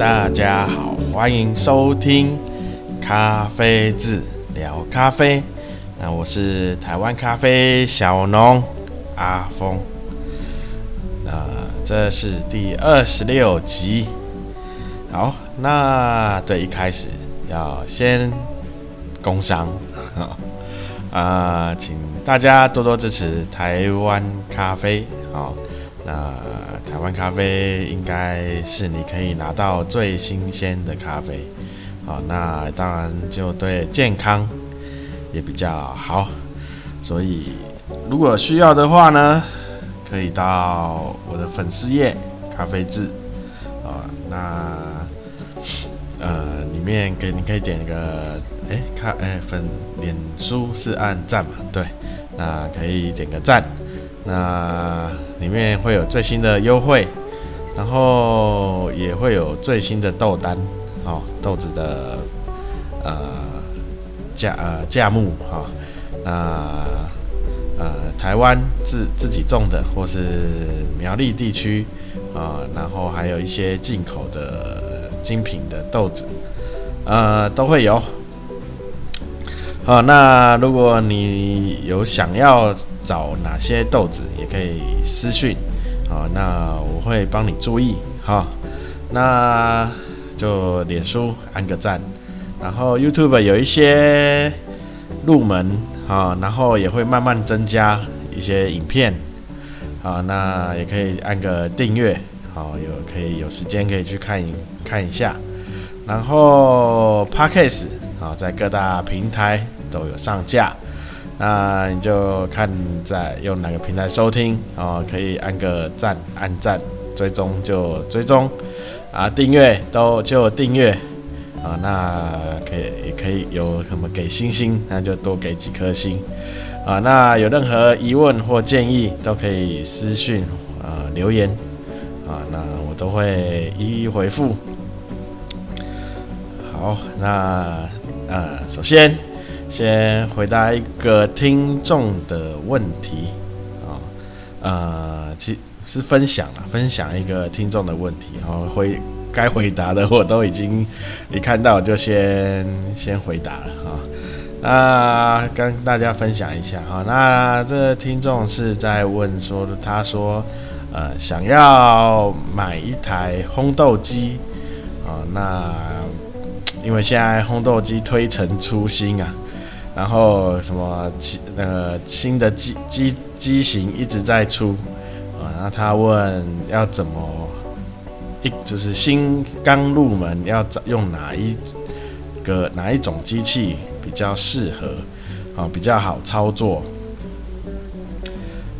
大家好，欢迎收听咖啡志聊咖啡。那我是台湾咖啡小农阿峰。那这是第二十六集。好，那对，一开始要先工商啊，请大家多多支持台湾咖啡。好，那。台湾咖啡应该是你可以拿到最新鲜的咖啡，好，那当然就对健康也比较好，所以如果需要的话呢，可以到我的粉丝页咖啡志啊，那呃里面给你可以点一个哎咖哎粉脸书是按赞嘛，对，那可以点个赞。那里面会有最新的优惠，然后也会有最新的豆单，哦，豆子的呃价呃价目哈，那呃台湾自自己种的或是苗栗地区啊，然后还有一些进口的精品的豆子，呃都会有。好，那如果你有想要找哪些豆子，也可以私讯，好，那我会帮你注意，好，那就脸书按个赞，然后 YouTube 有一些入门，好，然后也会慢慢增加一些影片，好，那也可以按个订阅，好，有可以有时间可以去看一看一下，然后 Podcast 啊，在各大平台都有上架，那你就看在用哪个平台收听哦，可以按个赞，按赞，追踪就追踪，啊，订阅都就订阅，啊，那可以也可以有什么给星星，那就多给几颗星，啊，那有任何疑问或建议都可以私讯啊留言，啊，那我都会一一回复。好，那。呃，首先先回答一个听众的问题啊，呃，其是分享了，分享一个听众的问题，然后回该回答的我都已经一看到就先先回答了啊。那跟大家分享一下哈，那这听众是在问说，他说呃想要买一台烘豆机啊，那。因为现在烘豆机推陈出新啊，然后什么呃新的机机机型一直在出啊，然后他问要怎么一就是新刚入门要用哪一个哪一种机器比较适合啊，比较好操作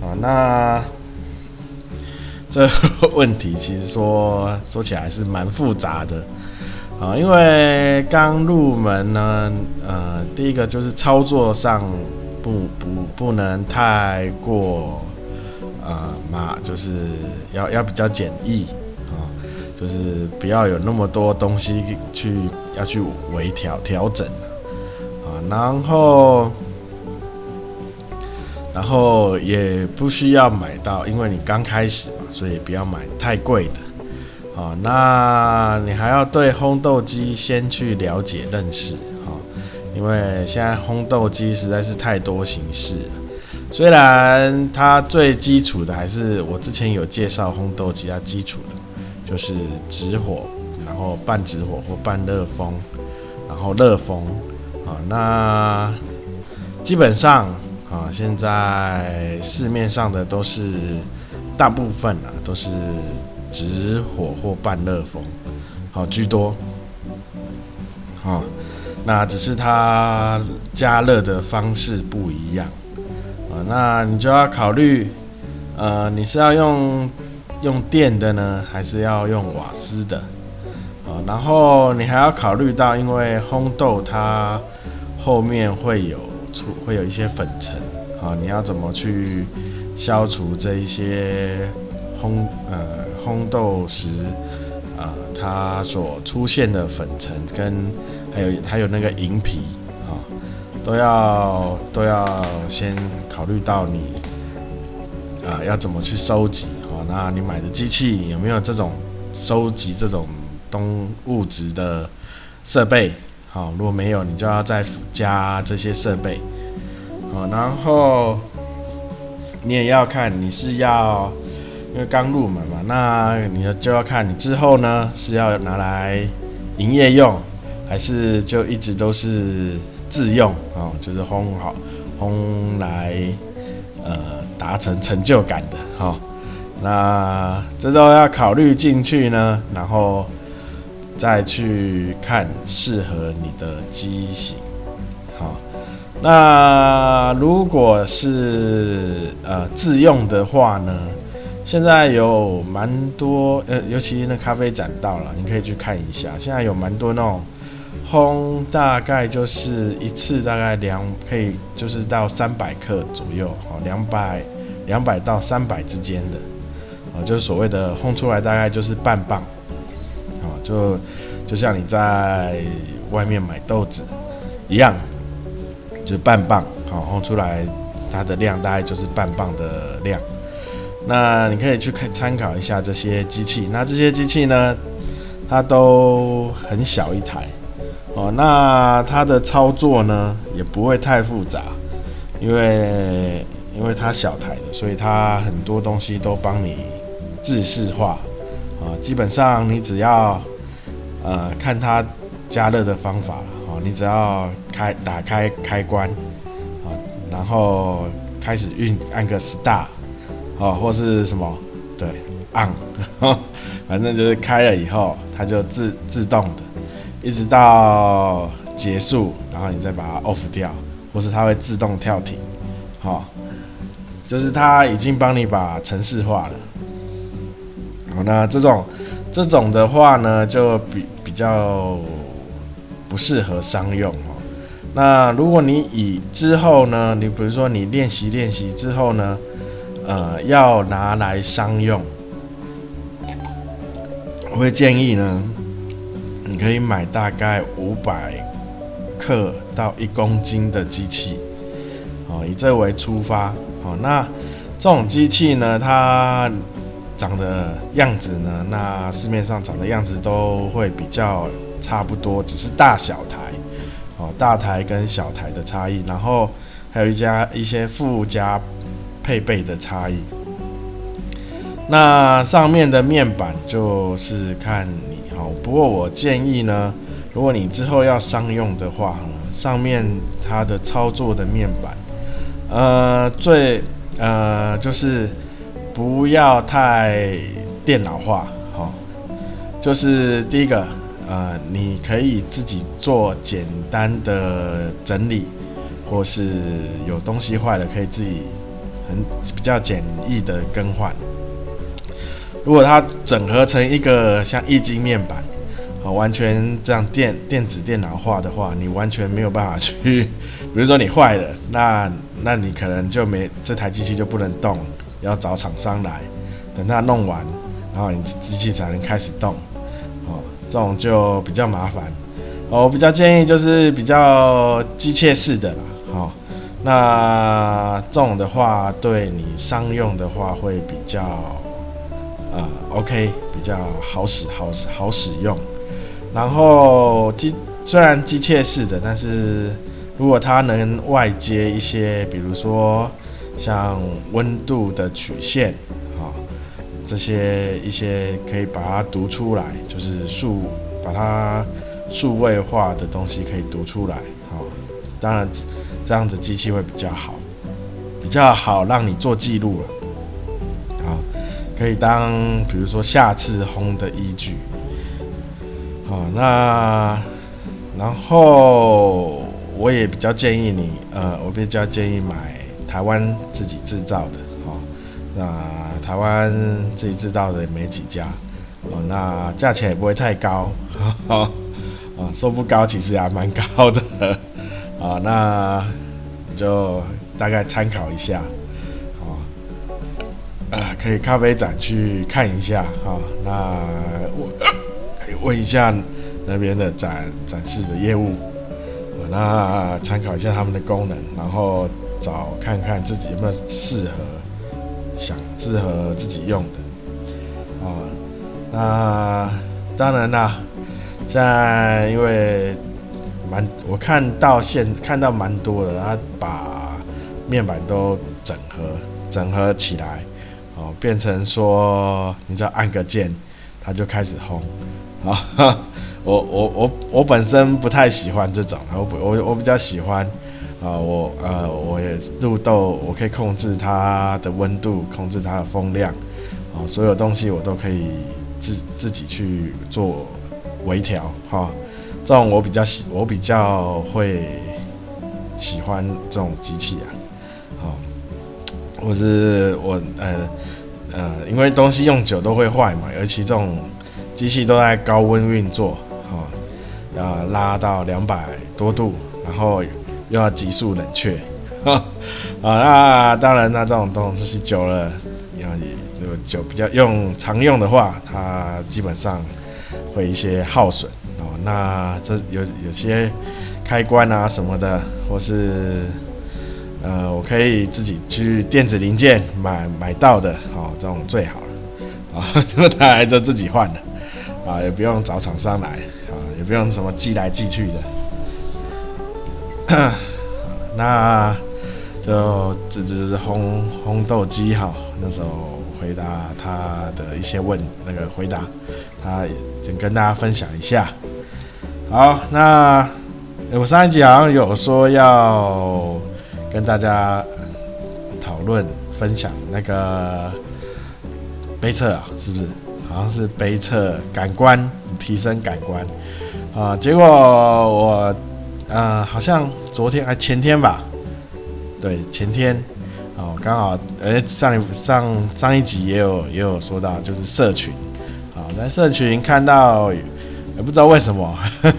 啊，那这问题其实说说起来是蛮复杂的。啊，因为刚入门呢，呃，第一个就是操作上不不不能太过，呃嘛，就是要要比较简易啊，就是不要有那么多东西去要去微调调整啊，然后然后也不需要买到，因为你刚开始嘛，所以不要买太贵的。哦，那你还要对烘豆机先去了解认识，哈，因为现在烘豆机实在是太多形式了。虽然它最基础的还是我之前有介绍烘豆机，它基础的就是直火，然后半直火或半热风，然后热风，啊，那基本上啊，现在市面上的都是大部分啊都是。直火或半热风，好居多，好，那只是它加热的方式不一样，啊，那你就要考虑，呃，你是要用用电的呢，还是要用瓦斯的？啊，然后你还要考虑到，因为烘豆它后面会有出会有一些粉尘，啊，你要怎么去消除这一些烘呃？烘豆时，啊、它所出现的粉尘跟还有还有那个银皮啊，都要都要先考虑到你啊、要怎么去收集哦？那你买的机器有没有这种收集这种东物质的设备，好，如果没有，你就要再加这些设备，好，然后你也要看你是要，因为刚入门嘛，那你就要看你之后呢是要拿来营业用，还是就一直都是自用，哦，就是烘好烘来，呃，达成成就感的，哈。那这都要考虑进去呢，然后再去看适合你的机型。好，那如果是呃自用的话呢，现在有蛮多呃，尤其那咖啡展到了，你可以去看一下。现在有蛮多那种烘，大概就是一次大概两可以就是到三百克左右，哦，两百两百到三百之间的。就是所谓的烘出来大概就是半磅，啊，就就像你在外面买豆子一样，就是半磅，好烘出来它的量大概就是半磅的量。那你可以去看参考一下这些机器，那这些机器呢，它都很小一台，哦，那它的操作呢也不会太复杂，因为因为它小台的，所以它很多东西都帮你。制式化啊，基本上你只要呃看它加热的方法了哦，你只要开打开开关啊，然后开始运按个 star 哦，或是什么对 on，反正就是开了以后它就自自动的，一直到结束，然后你再把它 off 掉，或是它会自动跳停，好，就是它已经帮你把程式化了。好，那这种这种的话呢，就比比较不适合商用哦。那如果你以之后呢，你比如说你练习练习之后呢，呃，要拿来商用，我会建议呢，你可以买大概五百克到一公斤的机器，哦，以这为出发。哦，那这种机器呢，它长的样子呢？那市面上长的样子都会比较差不多，只是大小台哦，大台跟小台的差异，然后还有一家一些附加配备的差异。那上面的面板就是看你哈，不过我建议呢，如果你之后要商用的话，上面它的操作的面板，呃，最呃就是。不要太电脑化，哈、就是第一个，呃，你可以自己做简单的整理，或是有东西坏了，可以自己很比较简易的更换。如果它整合成一个像液晶面板，哦，完全这样电电子电脑化的话，你完全没有办法去，比如说你坏了，那那你可能就没这台机器就不能动。要找厂商来，等他弄完，然后你机器才能开始动，哦，这种就比较麻烦。我比较建议就是比较机械式的啦，那这种的话对你商用的话会比较，呃，OK，比较好使，好使，好使用。然后机虽然机械式的，但是如果它能外接一些，比如说。像温度的曲线，啊，这些一些可以把它读出来，就是数把它数位化的东西可以读出来，好，当然这样子机器会比较好，比较好让你做记录了，好，可以当比如说下次烘的依据，好，那然后我也比较建议你，呃，我比较建议买。台湾自己制造的，哦，那台湾自己制造的也没几家，哦，那价钱也不会太高，啊，说不高，其实也还蛮高的，啊，那就大概参考一下，啊，啊，可以咖啡展去看一下，哈，那我可以问一下那边的展展示的业务，那参考一下他们的功能，然后。找看看自己有没有适合，想适合自己用的，啊，那当然啦，现在因为蛮我看到现看到蛮多的，他把面板都整合整合起来，哦，变成说你只要按个键，它就开始烘。啊，我我我我本身不太喜欢这种，我我我比较喜欢。啊，我呃，我也入豆，我可以控制它的温度，控制它的风量，啊，所有东西我都可以自自己去做微调，哈，这种我比较喜，我比较会喜欢这种机器啊，好，我是我呃呃，因为东西用久都会坏嘛，尤其这种机器都在高温运作，哈，要拉到两百多度，然后。又要急速冷却，啊，那当然，那这种东西久了，要有久比较用常用的话，它基本上会一些耗损。那这有有些开关啊什么的，或是呃，我可以自己去电子零件买买到的哦，这种最好了啊，就拿来就自己换了啊，也不用找厂商来啊，也不用什么寄来寄去的。那就这就是烘烘豆机哈。那时候回答他的一些问那个回答，他就跟大家分享一下。好，那我上一集好像有说要跟大家讨论分享那个杯测啊，是不是？好像是杯测感官提升感官啊，结果我。呃，好像昨天还前天吧，对，前天哦，刚好，呃，上一上上一集也有也有说到，就是社群，好，在社群看到，也不知道为什么，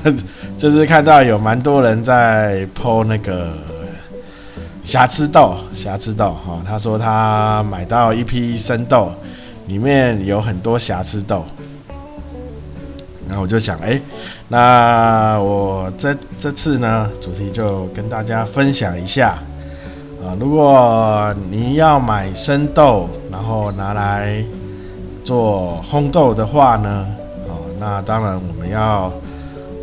就是看到有蛮多人在 po 那个瑕疵豆，瑕疵豆，哈，他说他买到一批生豆，里面有很多瑕疵豆。然后我就想，哎，那我这这次呢，主题就跟大家分享一下啊。如果你要买生豆，然后拿来做烘豆的话呢，那当然我们要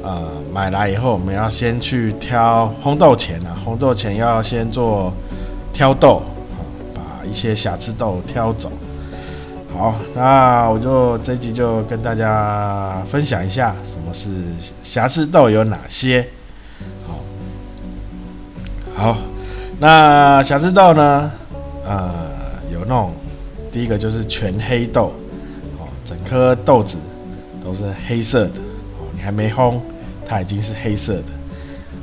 呃买来以后，我们要先去挑烘豆前啊，烘豆前要先做挑豆，把一些瑕疵豆挑走。好，那我就这集就跟大家分享一下什么是瑕疵豆有哪些。好，好，那瑕疵豆呢？呃，有那种第一个就是全黑豆，哦，整颗豆子都是黑色的，你还没烘，它已经是黑色的。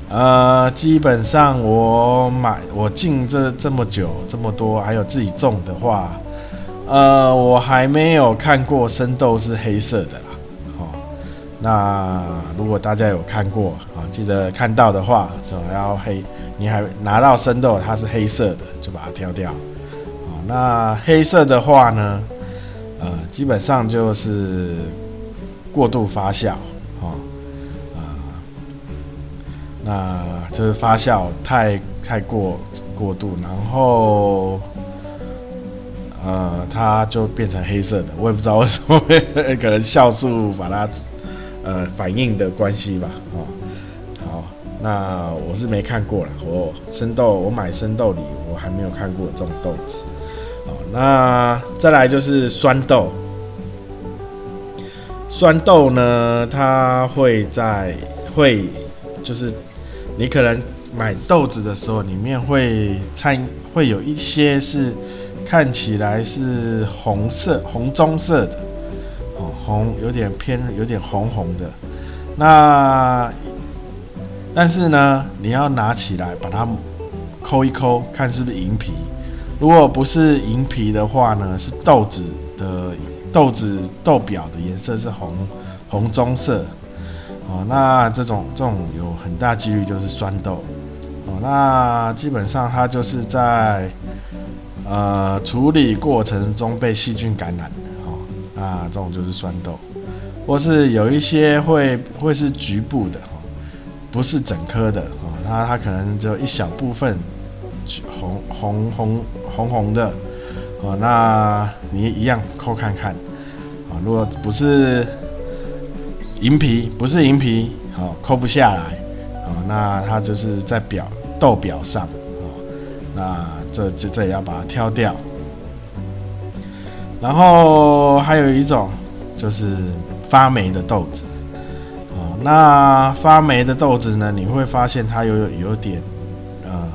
呃，基本上我买我进这这么久这么多，还有自己种的话。呃，我还没有看过生豆是黑色的啦，哦，那如果大家有看过啊，记得看到的话，就要黑，你还拿到生豆它是黑色的，就把它挑掉，哦，那黑色的话呢，呃，基本上就是过度发酵，哦，呃，那就是发酵太太过过度，然后。呃，它就变成黑色的，我也不知道为什么，可能酵素把它呃反应的关系吧。哦，好，那我是没看过了。我生豆，我买生豆里，我还没有看过这种豆子。哦，那再来就是酸豆，酸豆呢，它会在会就是你可能买豆子的时候，里面会掺会有一些是。看起来是红色、红棕色的，哦，红有点偏，有点红红的。那但是呢，你要拿起来把它抠一抠，看是不是银皮。如果不是银皮的话呢，是豆子的豆子豆表的颜色是红红棕色。哦，那这种这种有很大几率就是酸豆。哦，那基本上它就是在。呃，处理过程中被细菌感染的，哦，那这种就是酸豆，或是有一些会会是局部的，哦，不是整颗的，哦，它它可能只有一小部分红红红红红的，哦，那你一样抠看看，如果不是银皮，不是银皮，好，抠不下来，哦，那它就是在表豆表上，哦，那这就这也要把它挑掉。然后还有一种就是发霉的豆子，哦，那发霉的豆子呢，你会发现它有有点，呃，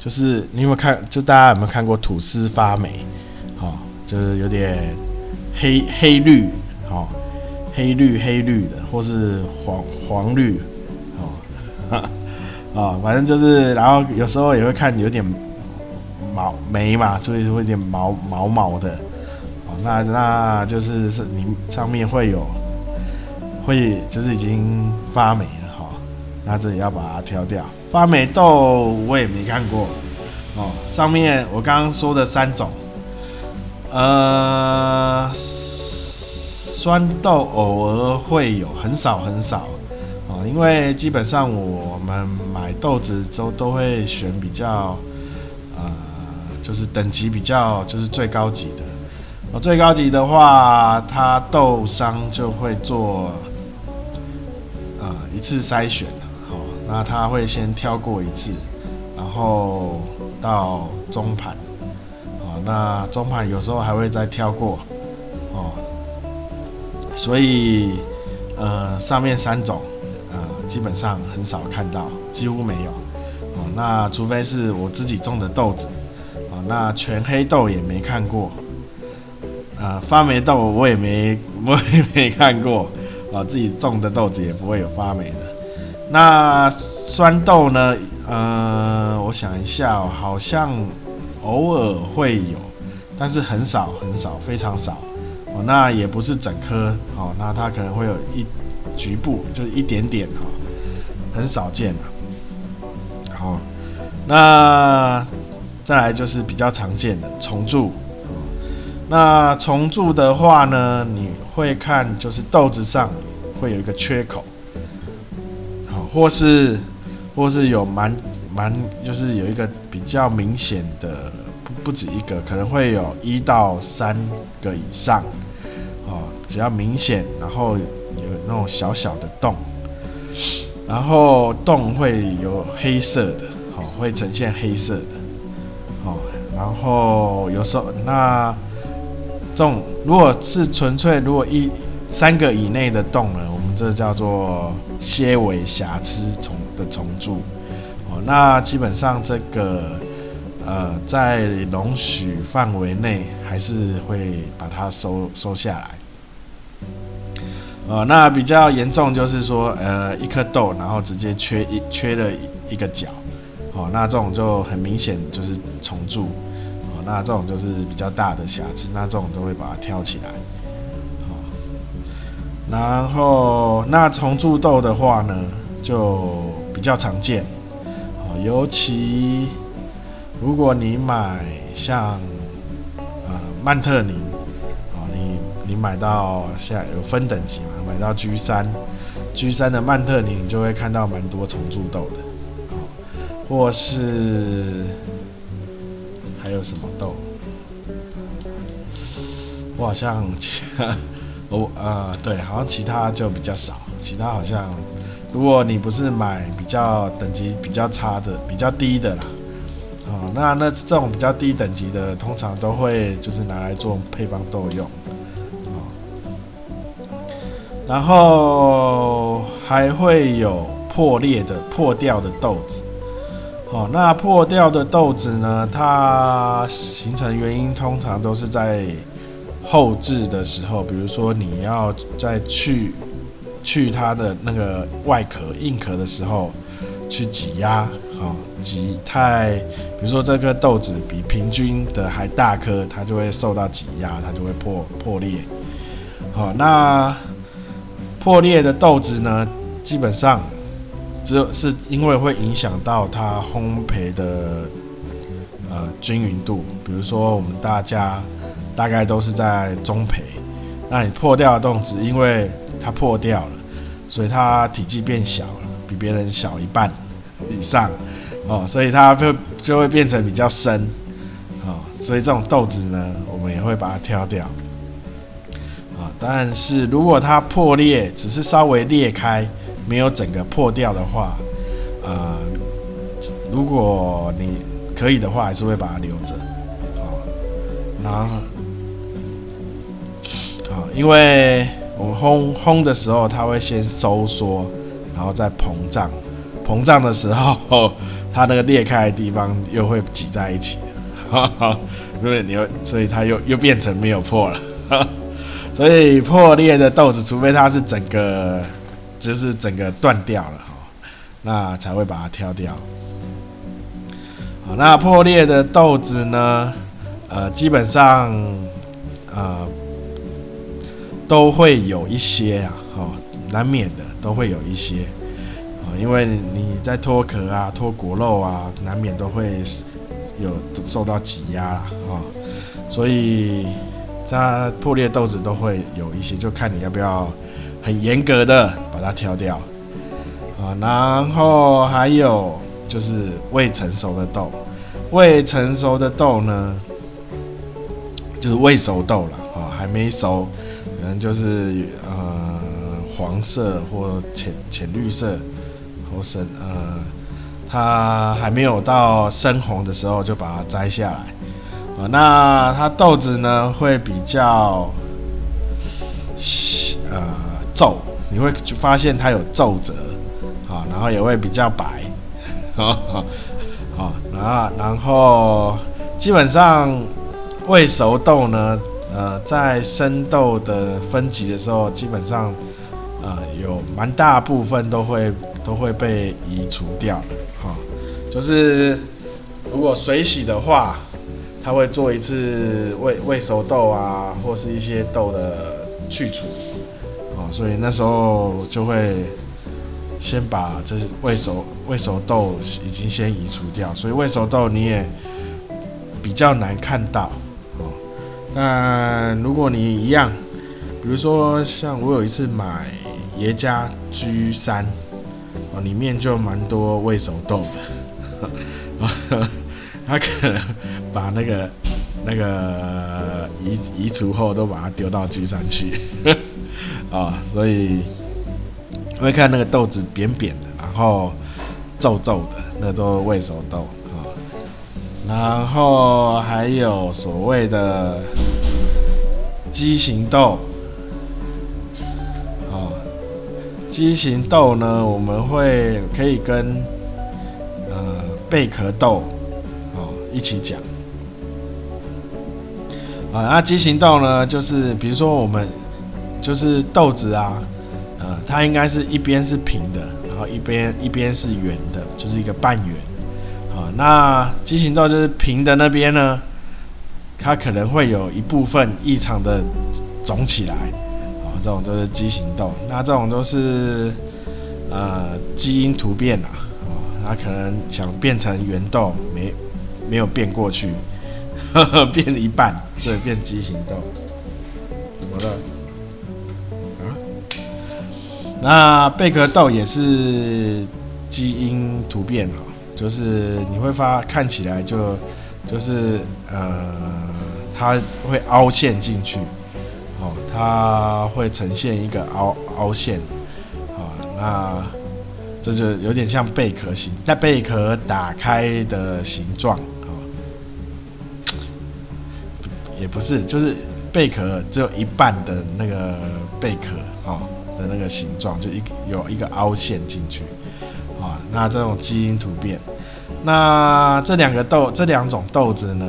就是你有没有看，就大家有没有看过吐司发霉？哦，就是有点黑黑绿，哦，黑绿黑绿的，或是黄黄绿，哦，啊，反正就是，然后有时候也会看有点毛霉嘛，所以会有点毛毛毛的。哦那那就是是你上面会有，会就是已经发霉了哈，那这里要把它挑掉。发霉豆我也没看过哦，上面我刚刚说的三种，呃，酸豆偶尔会有，很少很少。哦，因为基本上我们买豆子都都会选比较，呃，就是等级比较就是最高级的。最高级的话，它豆商就会做呃一次筛选，好，那他会先挑过一次，然后到中盘，那中盘有时候还会再挑过，哦，所以呃上面三种呃基本上很少看到，几乎没有，哦，那除非是我自己种的豆子，哦，那全黑豆也没看过。啊，发霉豆我也没 我也没看过，啊，自己种的豆子也不会有发霉的。那酸豆呢？呃，我想一下，好像偶尔会有，但是很少很少，非常少。哦，那也不是整颗，哦，那它可能会有一局部，就是一点点，哈，很少见了。好，那再来就是比较常见的虫蛀。那虫蛀的话呢，你会看就是豆子上会有一个缺口，好，或是或是有蛮蛮就是有一个比较明显的不不止一个，可能会有一到三个以上，哦，比较明显，然后有那种小小的洞，然后洞会有黑色的，好，会呈现黑色的，哦，然后有时候那。这种如果是纯粹如果一三个以内的洞呢，我们这叫做些微瑕疵虫的虫蛀。那基本上这个呃在容许范围内，还是会把它收收下来。呃，那比较严重就是说呃一颗豆，然后直接缺一缺了一个角哦，那这种就很明显就是虫蛀。那这种就是比较大的瑕疵，那这种都会把它挑起来。好，然后那虫蛀豆的话呢，就比较常见。尤其如果你买像呃曼特宁，好，你你买到现在有分等级嘛，买到 G 三，G 三的曼特宁，你就会看到蛮多虫蛀豆的。好，或是。还有什么豆？我好像其他，我呃对，好像其他就比较少。其他好像，如果你不是买比较等级比较差的、比较低的啦，哦，那那这种比较低等级的，通常都会就是拿来做配方豆用。哦，然后还会有破裂的、破掉的豆子。哦，那破掉的豆子呢？它形成原因通常都是在后制的时候，比如说你要再去去它的那个外壳硬壳的时候去挤压，哦，挤太，比如说这颗豆子比平均的还大颗，它就会受到挤压，它就会破破裂。好，那破裂的豆子呢，基本上。只有是因为会影响到它烘焙的呃均匀度，比如说我们大家大概都是在中培，那你破掉的豆子，因为它破掉了，所以它体积变小了，比别人小一半以上哦，所以它就就会变成比较深哦，所以这种豆子呢，我们也会把它挑掉啊。但是如果它破裂，只是稍微裂开，没有整个破掉的话，呃，如果你可以的话，还是会把它留着。好，然后，好，因为我们烘烘的时候，它会先收缩，然后再膨胀。膨胀的时候，它那个裂开的地方又会挤在一起。哈哈，因为你又，所以它又又变成没有破了。所以破裂的豆子，除非它是整个，就是整个断掉了哈，那才会把它挑掉。好，那破裂的豆子呢，呃，基本上，呃，都会有一些啊，哦，难免的都会有一些，啊，因为你在脱壳啊、脱果肉啊，难免都会。有受到挤压啊，所以它破裂豆子都会有一些，就看你要不要很严格的把它挑掉啊。然后还有就是未成熟的豆，未成熟的豆呢，就是未熟豆了啊，还没熟，可能就是呃黄色或浅浅绿色或深呃。它还没有到深红的时候，就把它摘下来。啊，那它豆子呢会比较呃皱，你会发现它有皱褶，啊，然后也会比较白，啊，好，然后然后基本上未熟豆呢，呃，在生豆的分级的时候，基本上呃有蛮大部分都会都会被移除掉。哈就是如果水洗的话，他会做一次未未熟豆啊，或是一些豆的去除，哦，所以那时候就会先把这未熟未熟豆已经先移除掉，所以未熟豆你也比较难看到那。如果你一样，比如说像我有一次买爷家 G 三，哦，里面就蛮多未熟豆的。他可能把那个那个移移除后都把它丢到 G 三去啊，所以会看那个豆子扁扁的，然后皱皱的，那都是未熟豆。然后还有所谓的畸形豆哦，畸形豆呢，我们会可以跟呃。贝壳豆，哦，一起讲。啊，那畸形豆呢，就是比如说我们就是豆子啊，呃，它应该是一边是平的，然后一边一边是圆的，就是一个半圆。啊，那畸形豆就是平的那边呢，它可能会有一部分异常的肿起来，啊，这种就是畸形豆。那这种都是呃基因突变啊。他可能想变成圆豆，没没有变过去，呵 呵变一半，所以变畸形豆。怎么了？啊？那贝壳豆也是基因突变了，就是你会发看起来就就是呃，它会凹陷进去，哦，它会呈现一个凹凹陷，啊，那。这就有点像贝壳形，在贝壳打开的形状哦，也不是，就是贝壳只有一半的那个贝壳哦的那个形状，就一有一个凹陷进去。那这种基因突变，那这两个豆，这两种豆子呢，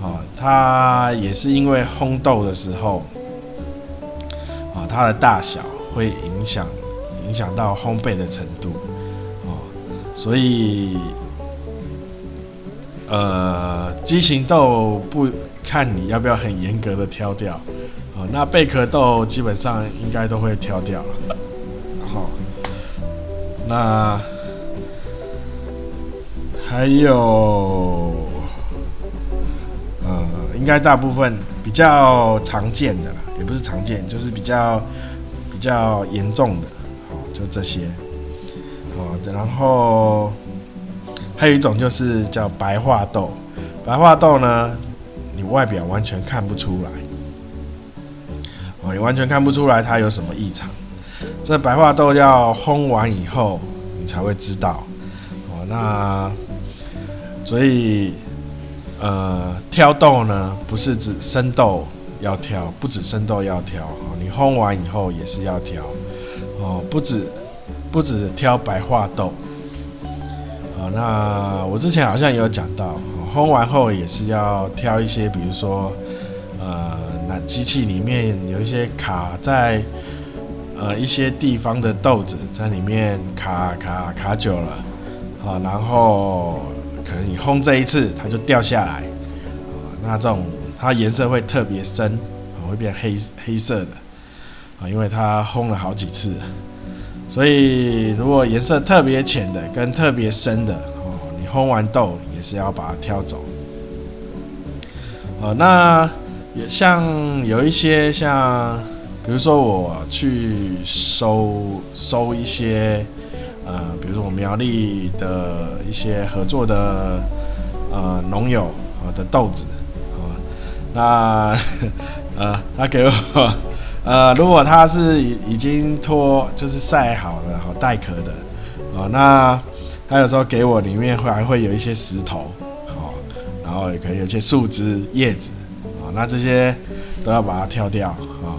啊，它也是因为烘豆的时候啊，它的大小会影响。影响到烘焙的程度，哦，所以，呃，畸形豆不看你要不要很严格的挑掉，哦，那贝壳豆基本上应该都会挑掉，好，那还有，呃，应该大部分比较常见的啦，也不是常见，就是比较比较严重的。好就这些，哦，然后还有一种就是叫白化豆，白化豆呢，你外表完全看不出来，哦，你完全看不出来它有什么异常。这白化豆要烘完以后，你才会知道。哦，那所以呃，挑豆呢，不是指生豆要挑，不止生豆要挑哦，你烘完以后也是要挑哦，不止不止挑白化豆。哦，那我之前好像也有讲到，烘完后也是要挑一些，比如说呃，那机器里面有一些卡在。呃，一些地方的豆子在里面卡卡卡久了，啊，然后可能你烘这一次它就掉下来，啊，那这种它颜色会特别深，会变黑黑色的，啊，因为它烘了好几次，所以如果颜色特别浅的跟特别深的，哦，你烘完豆也是要把它挑走，哦，那也像有一些像。比如说我去收收一些，呃，比如说我们苗栗的一些合作的呃农友啊的豆子啊，那 呃他给我呃，如果他是已已经脱就是晒好了好带壳的啊，那他有时候给我里面会还会有一些石头啊，然后也可以有一些树枝叶子啊，那这些都要把它挑掉啊。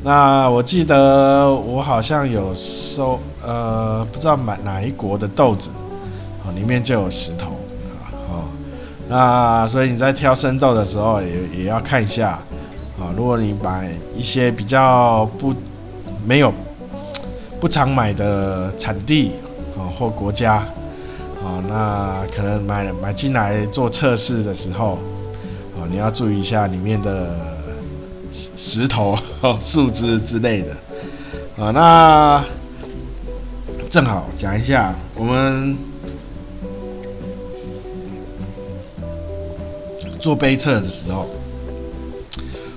那我记得我好像有收，呃，不知道买哪一国的豆子，哦，里面就有石头，哦，那所以你在挑生豆的时候也也要看一下，啊，如果你买一些比较不没有不常买的产地，啊或国家，啊，那可能买买进来做测试的时候，啊，你要注意一下里面的。石头、树枝之类的，啊，那正好讲一下，我们做杯测的时候，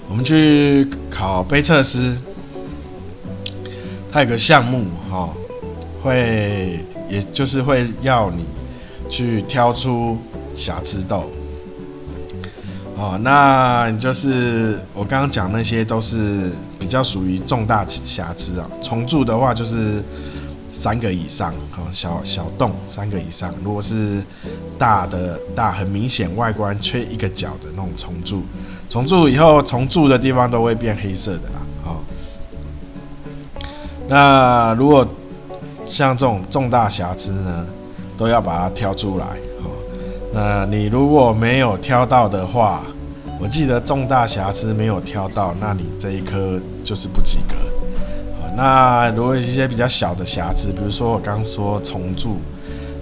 我们去考杯测师，他有个项目哈，会也就是会要你去挑出瑕疵豆。哦，那你就是我刚刚讲那些都是比较属于重大瑕疵啊。重蛀的话就是三个以上，哦，小小洞三个以上。如果是大的大很明显外观缺一个角的那种重蛀，重蛀以后重蛀的地方都会变黑色的啦。哦，那如果像这种重大瑕疵呢，都要把它挑出来。那你如果没有挑到的话，我记得重大瑕疵没有挑到，那你这一颗就是不及格。那如果一些比较小的瑕疵，比如说我刚说重铸，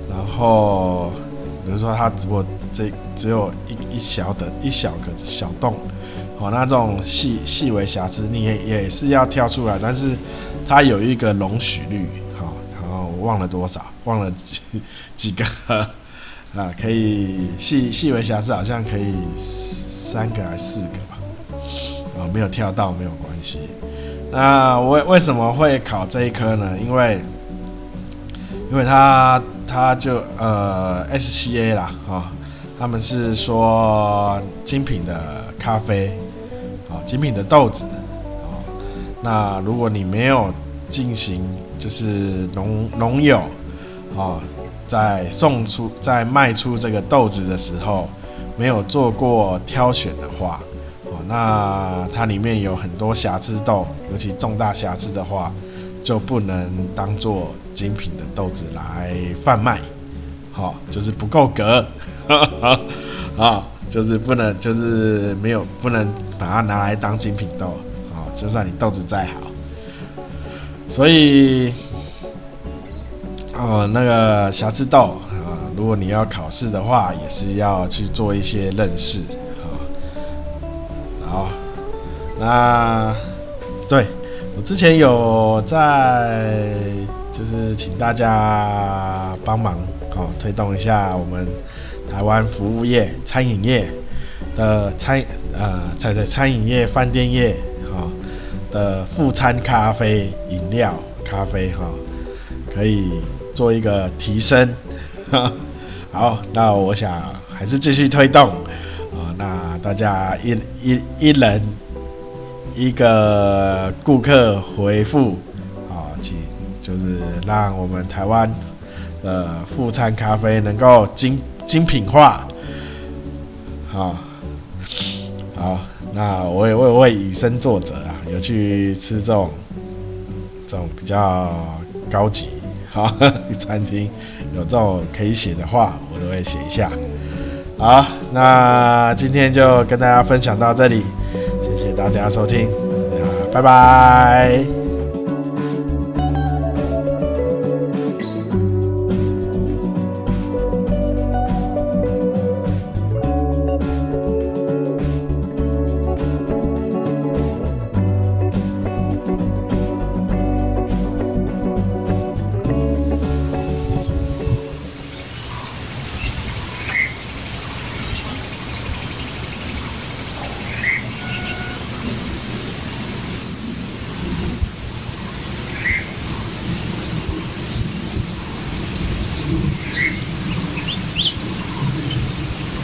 然后比如说它只不过这只有一一小的一小个小洞，哦，那这种细细微瑕疵你也也是要挑出来，但是它有一个容许率，好，然后我忘了多少，忘了几几个。啊，可以细细微瑕疵，好像可以三个还是四个吧？啊，没有跳到没有关系。那我为什么会考这一科呢？因为，因为他他就呃 SCA 啦，啊，他们是说精品的咖啡，啊，精品的豆子，啊，那如果你没有进行就是农农友，啊。在送出、在卖出这个豆子的时候，没有做过挑选的话，哦，那它里面有很多瑕疵豆，尤其重大瑕疵的话，就不能当做精品的豆子来贩卖，好，就是不够格，啊，就是不能，就是没有，不能把它拿来当精品豆，啊，就算你豆子再好，所以。哦，那个瑕疵豆啊，如果你要考试的话，也是要去做一些认识啊。好，那对我之前有在，就是请大家帮忙哦，推动一下我们台湾服务业、餐饮业的餐呃，在在餐饮业、饭店业啊的副餐咖啡、饮料、咖啡哈，可以。做一个提升，好，那我想还是继续推动。啊。那大家一一一人一个顾客回复，啊，请就是让我们台湾的副餐咖啡能够精精品化，好，好，那我也会会以身作则啊，有去吃这种这种比较高级 好餐厅，有这种可以写的话，我都会写一下。好，那今天就跟大家分享到这里，谢谢大家收听，大家拜拜。